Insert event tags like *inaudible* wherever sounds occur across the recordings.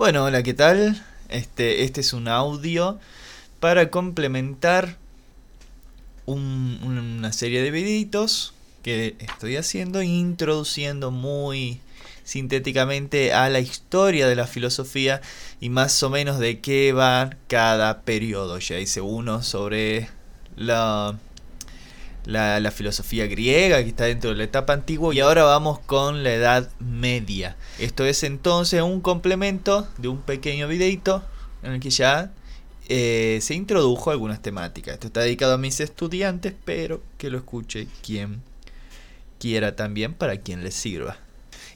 Bueno, hola, ¿qué tal? Este, este es un audio para complementar una serie de videitos que estoy haciendo introduciendo muy sintéticamente a la historia de la filosofía y más o menos de qué va cada periodo. Ya hice uno sobre la la, filosofía griega que está dentro de la etapa antigua y ahora vamos con la Edad Media. Esto es entonces un complemento de un pequeño videito en el que ya eh, se introdujo algunas temáticas. Esto está dedicado a mis estudiantes, pero que lo escuche quien quiera también para quien les sirva.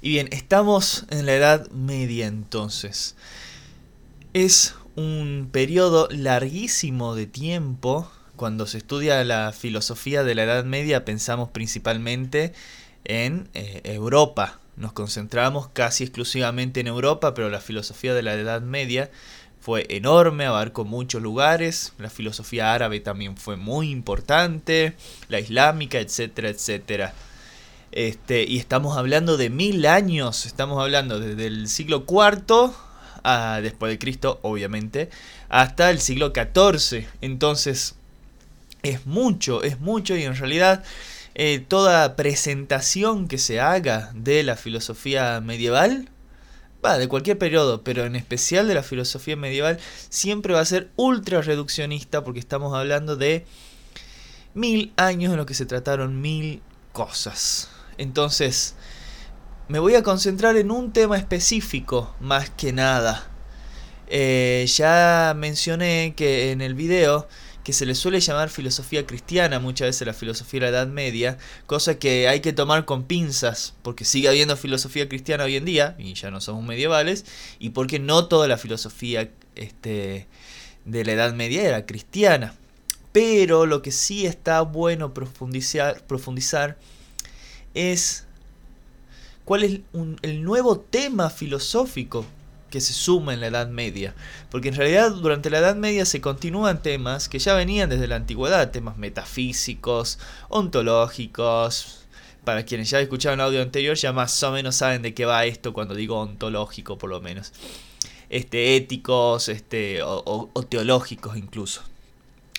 Y bien, estamos en la Edad Media entonces. Es un periodo larguísimo de tiempo cuando se estudia la filosofía de la Edad Media pensamos principalmente en eh, Europa. Nos concentramos casi exclusivamente en Europa, pero la filosofía de la Edad Media fue enorme, abarcó muchos lugares. La filosofía árabe también fue muy importante, la islámica, etcétera, etcétera. Este, y estamos hablando de mil años, estamos hablando desde el siglo IV, a, después de Cristo, obviamente, hasta el siglo XIV. Entonces, es mucho, es mucho y en realidad eh, toda presentación que se haga de la filosofía medieval, va, de cualquier periodo, pero en especial de la filosofía medieval, siempre va a ser ultra reduccionista porque estamos hablando de mil años en los que se trataron mil cosas. Entonces, me voy a concentrar en un tema específico más que nada. Eh, ya mencioné que en el video que se le suele llamar filosofía cristiana muchas veces la filosofía de la Edad Media, cosa que hay que tomar con pinzas, porque sigue habiendo filosofía cristiana hoy en día, y ya no somos medievales, y porque no toda la filosofía este, de la Edad Media era cristiana. Pero lo que sí está bueno profundizar, profundizar es cuál es el nuevo tema filosófico que se suma en la Edad Media. Porque en realidad durante la Edad Media se continúan temas que ya venían desde la antigüedad, temas metafísicos, ontológicos. Para quienes ya escucharon el audio anterior ya más o menos saben de qué va esto cuando digo ontológico por lo menos. Este, éticos este, o, o teológicos incluso.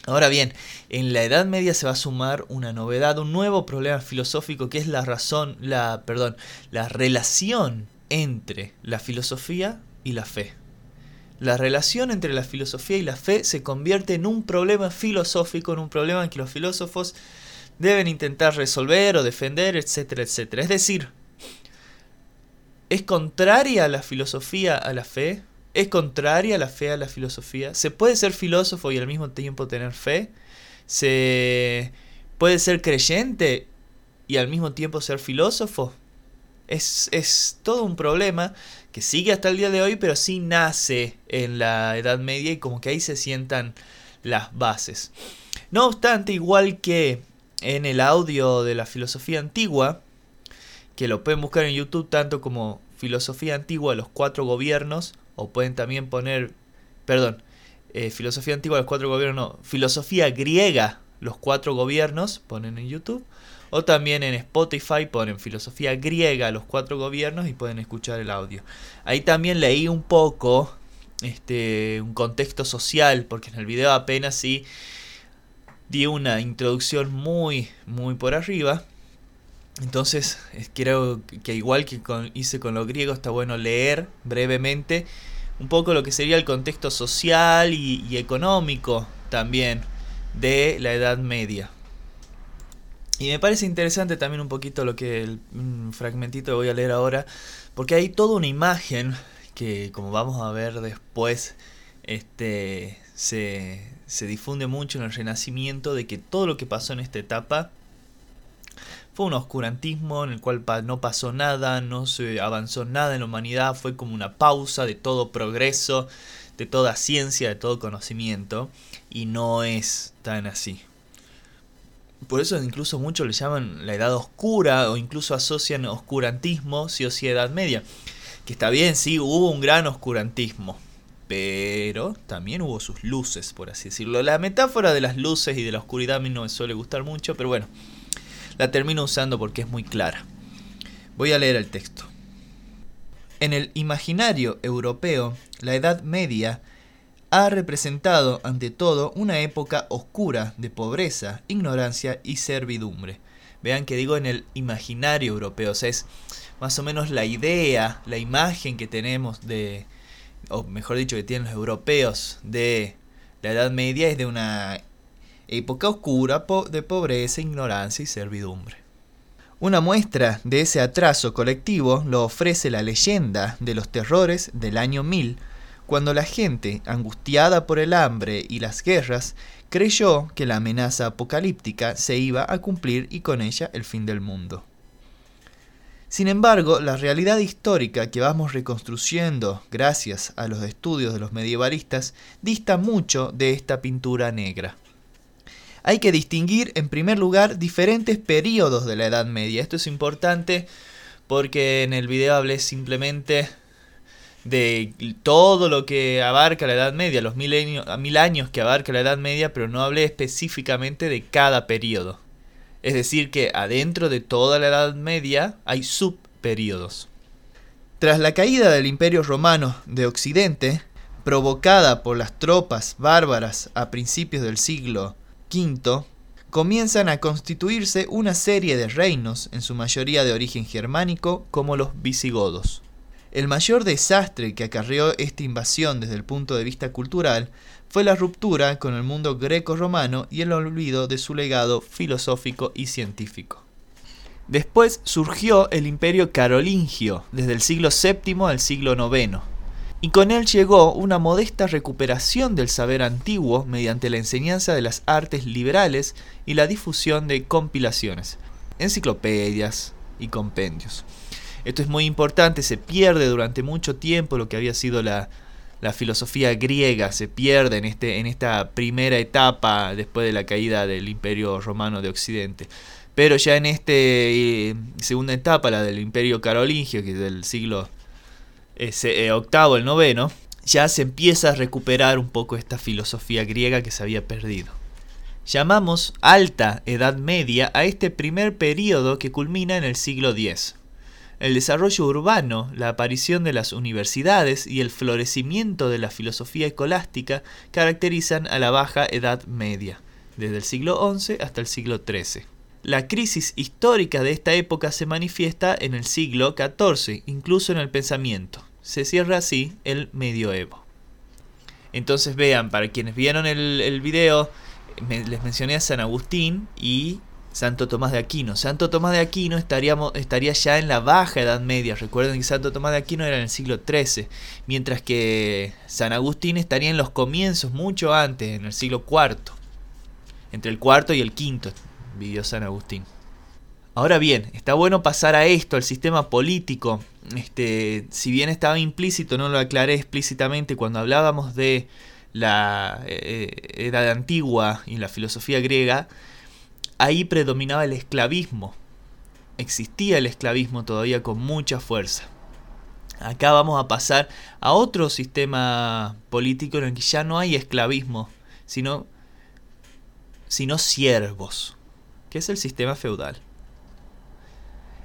Ahora bien, en la Edad Media se va a sumar una novedad, un nuevo problema filosófico que es la razón, la, perdón, la relación entre la filosofía y la fe. La relación entre la filosofía y la fe se convierte en un problema filosófico, en un problema que los filósofos deben intentar resolver o defender, etcétera, etcétera. Es decir, ¿es contraria la filosofía a la fe? ¿Es contraria la fe a la filosofía? ¿Se puede ser filósofo y al mismo tiempo tener fe? ¿Se puede ser creyente y al mismo tiempo ser filósofo? Es, es todo un problema que sigue hasta el día de hoy, pero sí nace en la Edad Media y como que ahí se sientan las bases. No obstante, igual que en el audio de la filosofía antigua, que lo pueden buscar en YouTube tanto como filosofía antigua los cuatro gobiernos, o pueden también poner, perdón, eh, filosofía antigua los cuatro gobiernos, no, filosofía griega los cuatro gobiernos, ponen en YouTube, o también en Spotify ponen filosofía griega, los cuatro gobiernos y pueden escuchar el audio. Ahí también leí un poco este, un contexto social, porque en el video apenas sí di una introducción muy, muy por arriba. Entonces, creo que igual que hice con lo griego, está bueno leer brevemente un poco lo que sería el contexto social y económico también de la Edad Media. Y me parece interesante también un poquito lo que el fragmentito que voy a leer ahora, porque hay toda una imagen que, como vamos a ver después, este, se, se difunde mucho en el Renacimiento de que todo lo que pasó en esta etapa fue un oscurantismo en el cual no pasó nada, no se avanzó nada en la humanidad, fue como una pausa de todo progreso, de toda ciencia, de todo conocimiento, y no es tan así. Por eso incluso muchos le llaman la edad oscura o incluso asocian oscurantismo, sí o sí, edad media. Que está bien, sí, hubo un gran oscurantismo, pero también hubo sus luces, por así decirlo. La metáfora de las luces y de la oscuridad a mí no me suele gustar mucho, pero bueno, la termino usando porque es muy clara. Voy a leer el texto. En el imaginario europeo, la Edad Media ha representado ante todo una época oscura de pobreza, ignorancia y servidumbre. Vean que digo en el imaginario europeo, o sea, es más o menos la idea, la imagen que tenemos de, o mejor dicho, que tienen los europeos de la Edad Media es de una época oscura de pobreza, ignorancia y servidumbre. Una muestra de ese atraso colectivo lo ofrece la leyenda de los terrores del año 1000, cuando la gente, angustiada por el hambre y las guerras, creyó que la amenaza apocalíptica se iba a cumplir y con ella el fin del mundo. Sin embargo, la realidad histórica que vamos reconstruyendo gracias a los estudios de los medievalistas dista mucho de esta pintura negra. Hay que distinguir en primer lugar diferentes periodos de la Edad Media. Esto es importante porque en el video hablé simplemente de todo lo que abarca la Edad Media, los mil años que abarca la Edad Media, pero no hablé específicamente de cada periodo. Es decir, que adentro de toda la Edad Media hay subperiodos. Tras la caída del Imperio Romano de Occidente, provocada por las tropas bárbaras a principios del siglo V, comienzan a constituirse una serie de reinos, en su mayoría de origen germánico, como los visigodos. El mayor desastre que acarreó esta invasión desde el punto de vista cultural fue la ruptura con el mundo greco-romano y el olvido de su legado filosófico y científico. Después surgió el imperio carolingio, desde el siglo VII al siglo IX, y con él llegó una modesta recuperación del saber antiguo mediante la enseñanza de las artes liberales y la difusión de compilaciones, enciclopedias y compendios. Esto es muy importante, se pierde durante mucho tiempo lo que había sido la, filosofía griega, se pierde en, este, en esta primera etapa después de la caída del imperio romano de Occidente. Pero ya en esta eh, segunda etapa, la del imperio carolingio, que es del siglo eh, eh, octavo, el noveno, ya se empieza a recuperar un poco esta filosofía griega que se había perdido. Llamamos alta Edad Media a este primer periodo que culmina en el siglo X. El desarrollo urbano, la aparición de las universidades y el florecimiento de la filosofía escolástica caracterizan a la Baja Edad Media, desde el siglo XI hasta el siglo XIII. La crisis histórica de esta época se manifiesta en el siglo XIV, incluso en el pensamiento. Se cierra así el medioevo. Entonces vean, para quienes vieron el, video, les mencioné a San Agustín y Santo Tomás de Aquino. Santo Tomás de Aquino estaríamos, estaría ya en la baja Edad Media. Recuerden que Santo Tomás de Aquino era en el siglo XIII, mientras que San Agustín estaría en los comienzos, mucho antes, en el siglo IV. Entre el cuarto y el quinto vivió San Agustín. Ahora bien, está bueno pasar a esto, al sistema político. Este, si bien estaba implícito, no lo aclaré explícitamente cuando hablábamos de la eh, edad antigua y la filosofía griega, ahí predominaba el esclavismo. Existía el esclavismo todavía con mucha fuerza. Acá vamos a pasar a otro sistema político en el que ya no hay esclavismo, sino, sino siervos, que es el sistema feudal.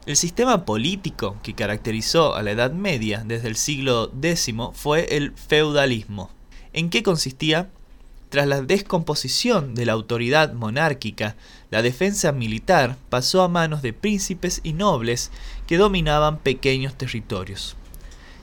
El sistema político que caracterizó a la Edad Media desde el siglo X fue el feudalismo. ¿En qué consistía? Tras la descomposición de la autoridad monárquica, la defensa militar pasó a manos de príncipes y nobles que dominaban pequeños territorios.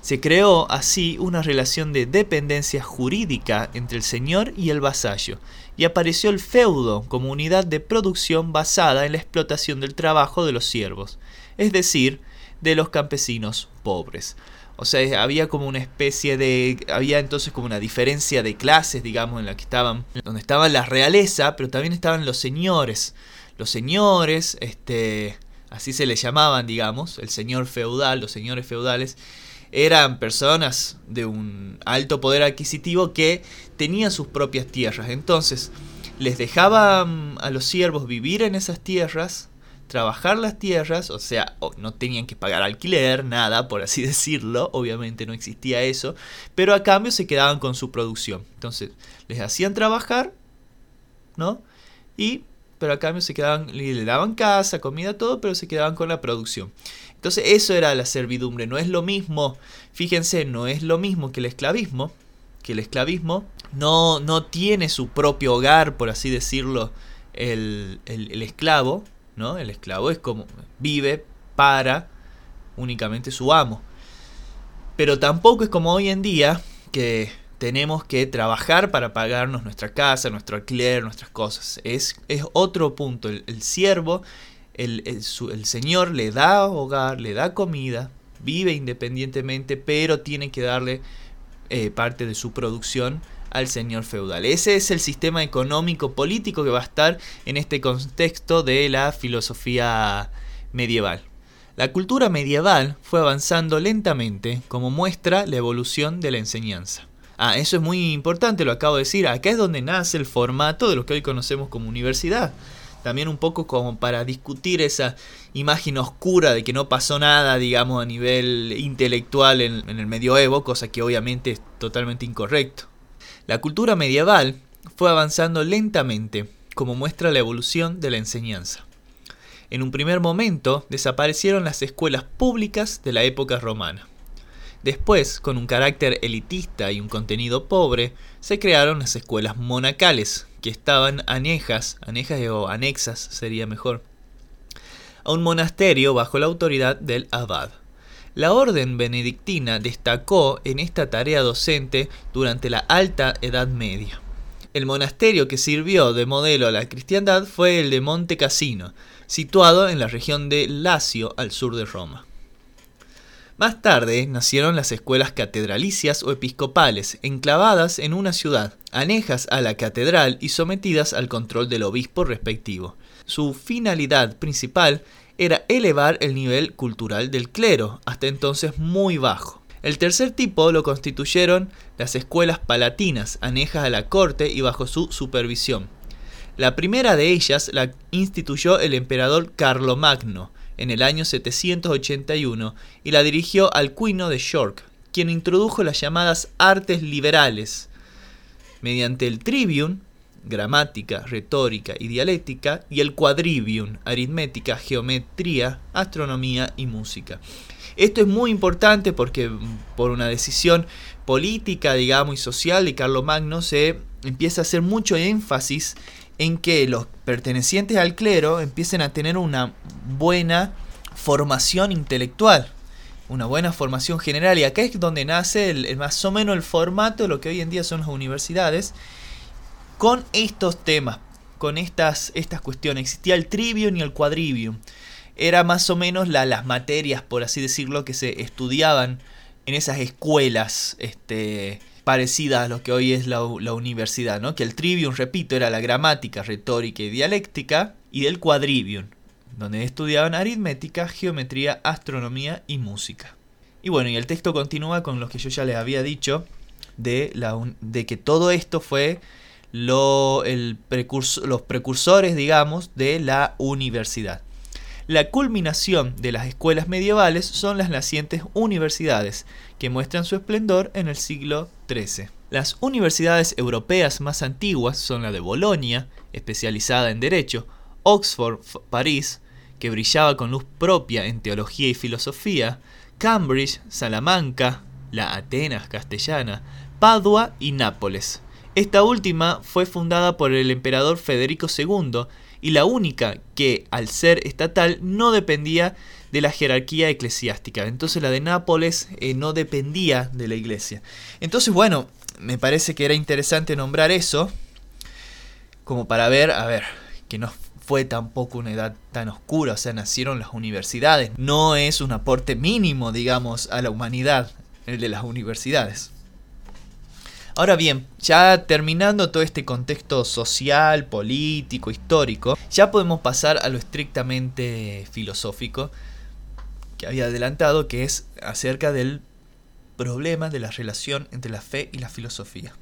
Se creó así una relación de dependencia jurídica entre el señor y el vasallo, y apareció el feudo como unidad de producción basada en la explotación del trabajo de los siervos, es decir, de los campesinos pobres. O sea, había como una especie de. Había entonces como una diferencia de clases, digamos, en la que estaban. Donde estaban la realeza, pero también estaban los señores. Los señores, este. Así se les llamaban, digamos, el señor feudal, los señores feudales, eran personas de un alto poder adquisitivo que tenían sus propias tierras. Entonces, les dejaban a los siervos vivir en esas tierras, trabajar las tierras, o sea, no tenían que pagar alquiler, nada, por así *laughs* decirlo, obviamente no existía eso, pero a cambio se quedaban con su producción. Entonces, les hacían trabajar, ¿no? Y, pero a cambio se quedaban, le daban casa, comida, todo, pero se quedaban con la producción. Entonces eso era la servidumbre, no es lo mismo, fíjense, no es lo mismo que el esclavismo, que el esclavismo no, no tiene su propio hogar, por así decirlo, el, el esclavo, ¿no? El esclavo es como vive para únicamente su amo. Pero tampoco es como hoy en día que tenemos que trabajar para pagarnos nuestra casa, nuestro alquiler, nuestras cosas. Es, es otro punto. El, siervo, el, el, Señor le da hogar, le da comida, vive independientemente, pero tiene que darle eh, parte de su producción al señor feudal. Ese es el sistema económico político que va a estar en este contexto de la filosofía medieval. La cultura medieval fue avanzando lentamente como muestra la evolución de la enseñanza. Ah, eso es muy importante, lo acabo de decir. Acá es donde nace el formato de lo que hoy conocemos como universidad. También un poco como para discutir esa imagen oscura de que no pasó nada, digamos, a nivel intelectual en, en el medioevo, cosa que obviamente es totalmente incorrecto. La cultura medieval fue avanzando lentamente, como muestra la evolución de la enseñanza. En un primer momento desaparecieron las escuelas públicas de la época romana. Después, con un carácter elitista y un contenido pobre, se crearon las escuelas monacales, que estaban anejas, anejas o anexas sería mejor, a un monasterio bajo la autoridad del abad. La orden benedictina destacó en esta tarea docente durante la Alta Edad Media. El monasterio que sirvió de modelo a la cristiandad fue el de Monte Cassino, situado en la región de Lacio, al sur de Roma. Más tarde nacieron las escuelas catedralicias o episcopales, enclavadas en una ciudad, anejas a la catedral y sometidas al control del obispo respectivo. Su finalidad principal era elevar el nivel cultural del clero, hasta entonces muy bajo. El tercer tipo lo constituyeron las escuelas palatinas, anejas a la corte y bajo su supervisión. La primera de ellas la instituyó el emperador Carlomagno, en el año 781 y la dirigió Alcuino de York, quien introdujo las llamadas artes liberales mediante el trivium, gramática, retórica y dialéctica, y el quadrivium, aritmética, geometría, astronomía y música. Esto es muy importante porque mm, por una decisión política, digamos, y social de Carlomagno se empieza a hacer mucho énfasis en que los pertenecientes al clero empiecen a tener una buena formación intelectual, una buena formación general. Y acá es donde nace el, más o menos el formato de lo que hoy en día son las universidades, con estos temas, con estas, estas cuestiones. Existía el trivium y el quadrivium. Era más o menos las materias, por así decirlo, que se estudiaban en esas escuelas este, parecida a lo que hoy es la, universidad, ¿no? Que el trivium, repito, era la gramática, retórica y dialéctica, y del quadrivium, donde estudiaban aritmética, geometría, astronomía y música. Y bueno, y el texto continúa con lo que yo ya les había dicho, de, la, de que todo esto fue los precursores, digamos, de la universidad. La culminación de las escuelas medievales son las nacientes universidades, que muestran su esplendor en el siglo XIII. Las universidades europeas más antiguas son la de Bolonia, especializada en Derecho, Oxford, París, que brillaba con luz propia en teología y filosofía, Cambridge, Salamanca, la Atenas castellana, Padua y Nápoles. Esta última fue fundada por el emperador Federico II y la única que, al ser estatal, no dependía de la jerarquía eclesiástica. Entonces la de Nápoles eh, no dependía de la iglesia. Entonces, bueno, me parece que era interesante nombrar eso, como para ver, a ver, que no fue tampoco una edad tan oscura, o sea, nacieron las universidades. No es un aporte mínimo, digamos, a la humanidad, el de las universidades. Ahora bien, ya terminando todo este contexto social, político, histórico, ya podemos pasar a lo estrictamente filosófico que había adelantado, que es acerca del problema de la relación entre la fe y la filosofía.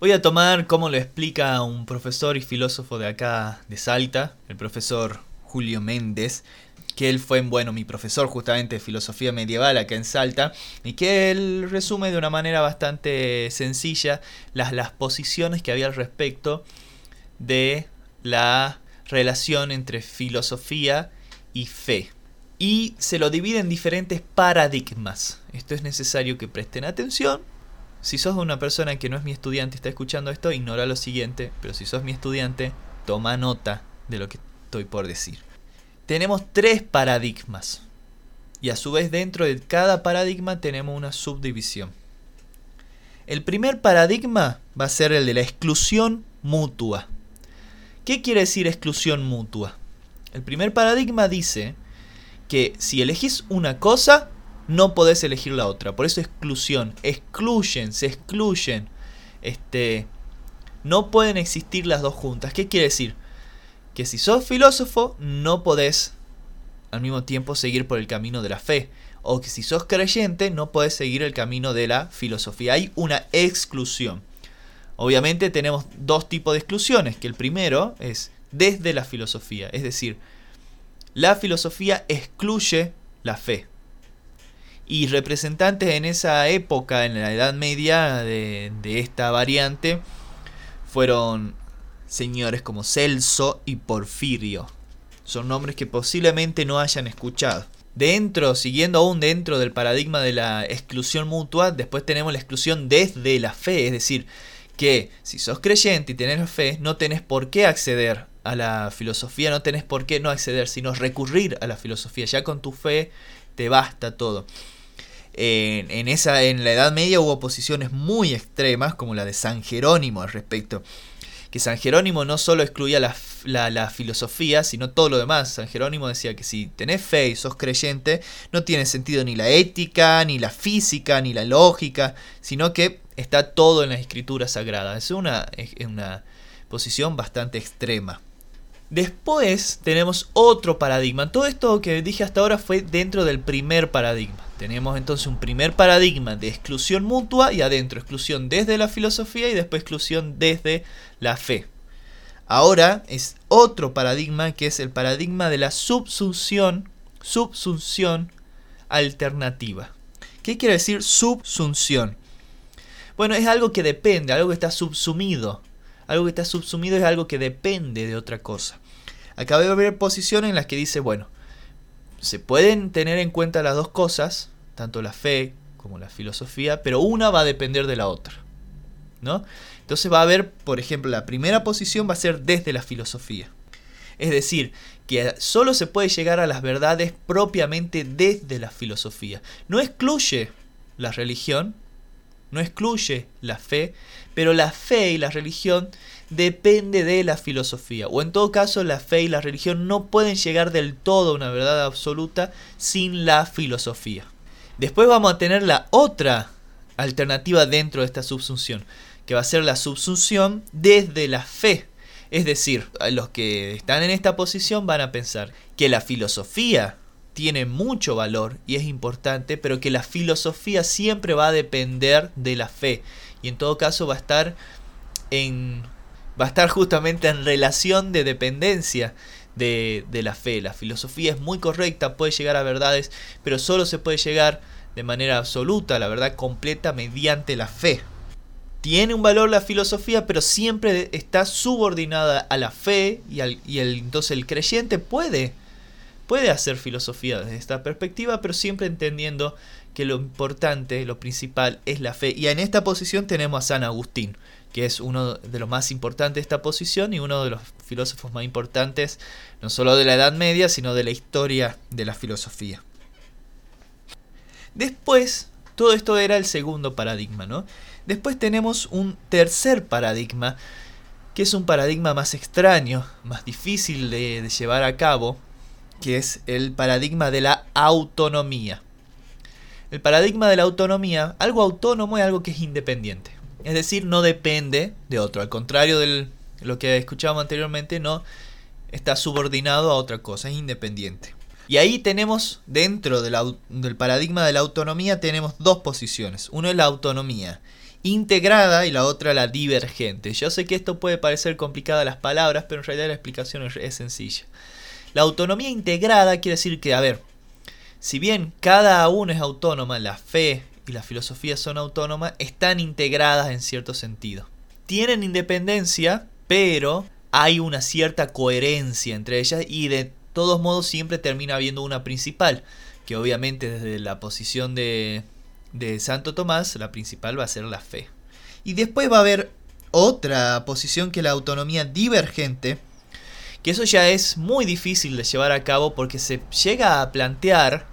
Voy a tomar como lo explica un profesor y filósofo de acá de Salta, el profesor Julio Méndez, que él fue, bueno, mi profesor justamente de filosofía medieval acá en Salta, y que él resume de una manera bastante sencilla las, las posiciones que había al respecto de la relación entre filosofía y fe. y se lo divide en diferentes paradigmas. Esto es necesario que presten atención. Si sos una persona que no es mi estudiante y está escuchando esto, ignora lo siguiente, pero si sos mi estudiante, toma nota de lo que estoy por decir. Tenemos tres paradigmas y a su vez dentro de cada paradigma tenemos una subdivisión. El primer paradigma va a ser el de la exclusión mutua. ¿Qué quiere decir exclusión mutua? El primer paradigma dice que si elegís una cosa, no podés elegir la otra. Por eso exclusión. Excluyen, se excluyen. Este, no pueden existir las dos juntas. ¿Qué quiere decir? Que si sos filósofo, no podés al mismo tiempo seguir por el camino de la fe. O que si sos creyente, no podés seguir el camino de la filosofía. Hay una exclusión. Obviamente tenemos dos tipos de exclusiones, que el primero es desde la filosofía, es decir, la filosofía excluye la fe. Y representantes en esa época, en la Edad Media, de, esta variante, fueron señores como Celso y Porfirio. Son nombres que posiblemente no hayan escuchado. Dentro, siguiendo aún dentro del paradigma de la exclusión mutua, después tenemos la exclusión desde la fe, es decir, que si sos creyente y tenés fe, no tenés por qué acceder a la filosofía, no tenés por qué no acceder, sino recurrir a la filosofía. Ya con tu fe te basta todo. En, esa, en la Edad Media hubo posiciones muy extremas, como la de San Jerónimo al respecto. Que San Jerónimo no solo excluía la, la, filosofía, sino todo lo demás. San Jerónimo decía que si tenés fe y sos creyente, no tiene sentido ni la ética, ni la física, ni la lógica, sino que está todo en las escrituras sagradas. Es una, es una posición bastante extrema. Después tenemos otro paradigma. Todo esto que dije hasta ahora fue dentro del primer paradigma. Tenemos entonces un primer paradigma de exclusión mutua y adentro exclusión desde la filosofía y después exclusión desde la fe. Ahora es otro paradigma que es el paradigma de la subsunción, subsunción alternativa. ¿Qué quiere decir subsunción? Bueno, es algo que depende, algo que está subsumido. Algo que está subsumido es algo que depende de otra cosa. Acaba de haber posiciones en las que dice, bueno, se pueden tener en cuenta las dos cosas, tanto la fe como la filosofía, pero una va a depender de la otra. ¿No? Entonces va a haber, por ejemplo, la primera posición va a ser desde la filosofía. Es decir, que solo se puede llegar a las verdades propiamente desde la filosofía. No excluye la religión, no excluye la fe, pero la fe y la religión depende de la filosofía. O en todo caso, la fe y la religión no pueden llegar del todo a una verdad absoluta sin la filosofía. Después vamos a tener la otra alternativa dentro de esta subsunción, que va a ser la subsunción desde la fe. Es decir, los que están en esta posición van a pensar que la filosofía tiene mucho valor y es importante, pero que la filosofía siempre va a depender de la fe. Y en todo caso va a estar en va a estar justamente en relación de dependencia de, la fe. La filosofía es muy correcta, puede llegar a verdades, pero solo se puede llegar de manera absoluta, la verdad completa, mediante la fe. Tiene un valor la filosofía, pero siempre está subordinada a la fe y, y el, entonces el creyente puede, puede hacer filosofía desde esta perspectiva, pero siempre entendiendo que lo importante, lo principal es la fe. Y en esta posición tenemos a San Agustín que es uno de los más importantes de esta posición y uno de los filósofos más importantes, no solo de la Edad Media, sino de la historia de la filosofía. Después, todo esto era el segundo paradigma, ¿no? Después tenemos un tercer paradigma, que es un paradigma más extraño, más difícil de, de llevar a cabo, que es el paradigma de la autonomía. El paradigma de la autonomía, algo autónomo es algo que es independiente. Es decir, no depende de otro. Al contrario de lo que escuchábamos anteriormente, no está subordinado a otra cosa, es independiente. Y ahí tenemos, dentro del paradigma de la autonomía, tenemos dos posiciones. Uno es la autonomía integrada y la otra la divergente. Yo sé que esto puede parecer complicada las palabras, pero en realidad la explicación es sencilla. La autonomía integrada quiere decir que, a ver, si bien cada uno es autónoma, la fe, y la filosofía son autónomas, están integradas en cierto sentido. Tienen independencia, pero hay una cierta coherencia entre ellas y todos modos siempre termina habiendo una principal, que obviamente desde la posición de, de Santo Tomás, la principal va a ser la fe. Y después va a haber otra posición que la autonomía divergente, que eso ya es muy difícil de llevar a cabo porque se llega a plantear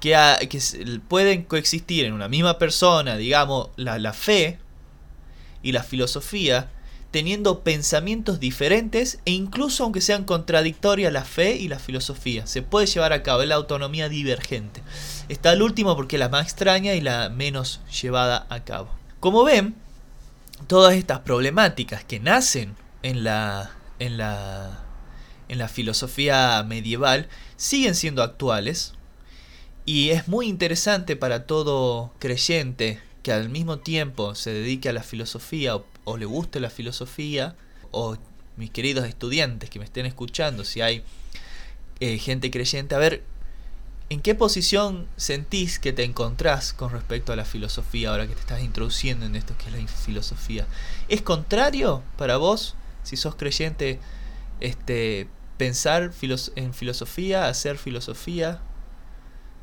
que, pueden coexistir en una misma persona, digamos, la, la fe y la filosofía, teniendo pensamientos diferentes e incluso aunque sean contradictorias la fe y la filosofía. Se puede llevar a cabo la autonomía divergente. Está el último porque es la más extraña y la menos llevada a cabo. Como ven, todas estas problemáticas que nacen en la, en la, en la filosofía medieval siguen siendo actuales y es muy interesante para todo creyente que al mismo tiempo se dedique a la filosofía o, le guste la filosofía, o mis queridos estudiantes que me estén escuchando, si hay eh, gente creyente, a ver, ¿en qué posición sentís que te encontrás con respecto a la filosofía ahora que te estás introduciendo en esto que es la filosofía? ¿Es contrario para vos, si sos creyente, este, pensar en filosofía, hacer filosofía?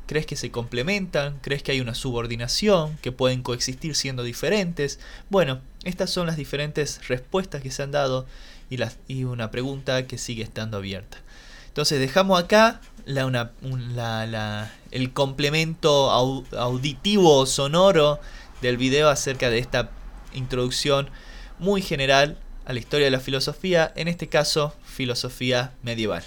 ¿Crees que se complementan? ¿Crees que hay una subordinación? ¿Que pueden coexistir siendo diferentes? Bueno, estas son las diferentes respuestas que se han dado y, una pregunta que sigue estando abierta. Entonces dejamos acá la, el complemento auditivo sonoro del video acerca de esta introducción muy general a la historia de la filosofía, en este caso filosofía medieval.